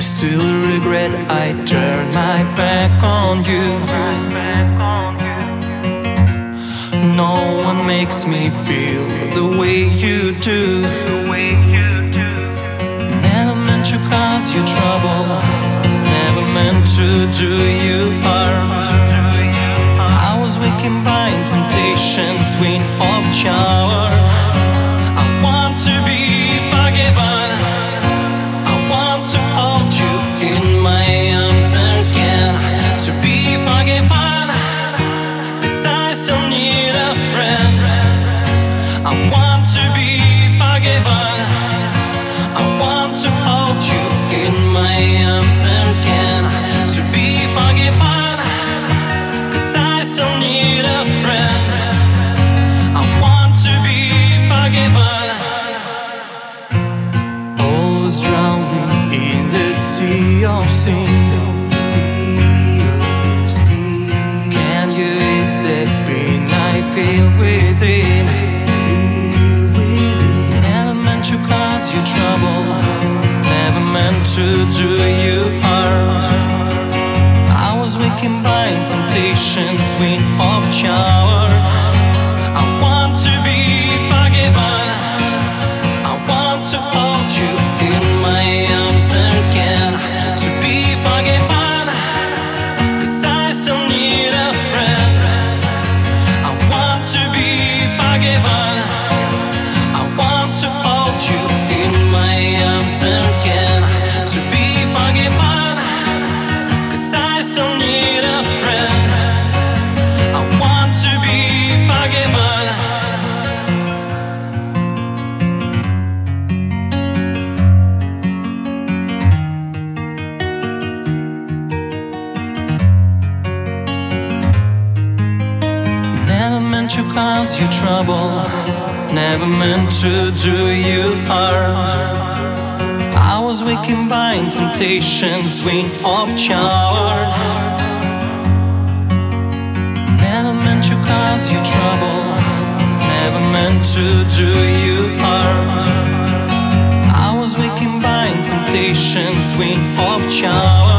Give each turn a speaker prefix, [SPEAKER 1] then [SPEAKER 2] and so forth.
[SPEAKER 1] I still regret I turned my back on you. No one makes me feel the way you do. Never meant to cause you trouble. Never meant to do you harm. I was weak in blind temptations, wind of shower. Of sin. Can you ease the pain I feel within? Never meant to cause you trouble. Never meant to do you harm. I was weak in blind temptations, wind of shower. Forgiven. meant to cause you trouble, never meant to do you harm. I was weakened by temptations, we of charm. Never meant to cause you trouble, never meant to do you harm. I was weakened by temptations, we of charm.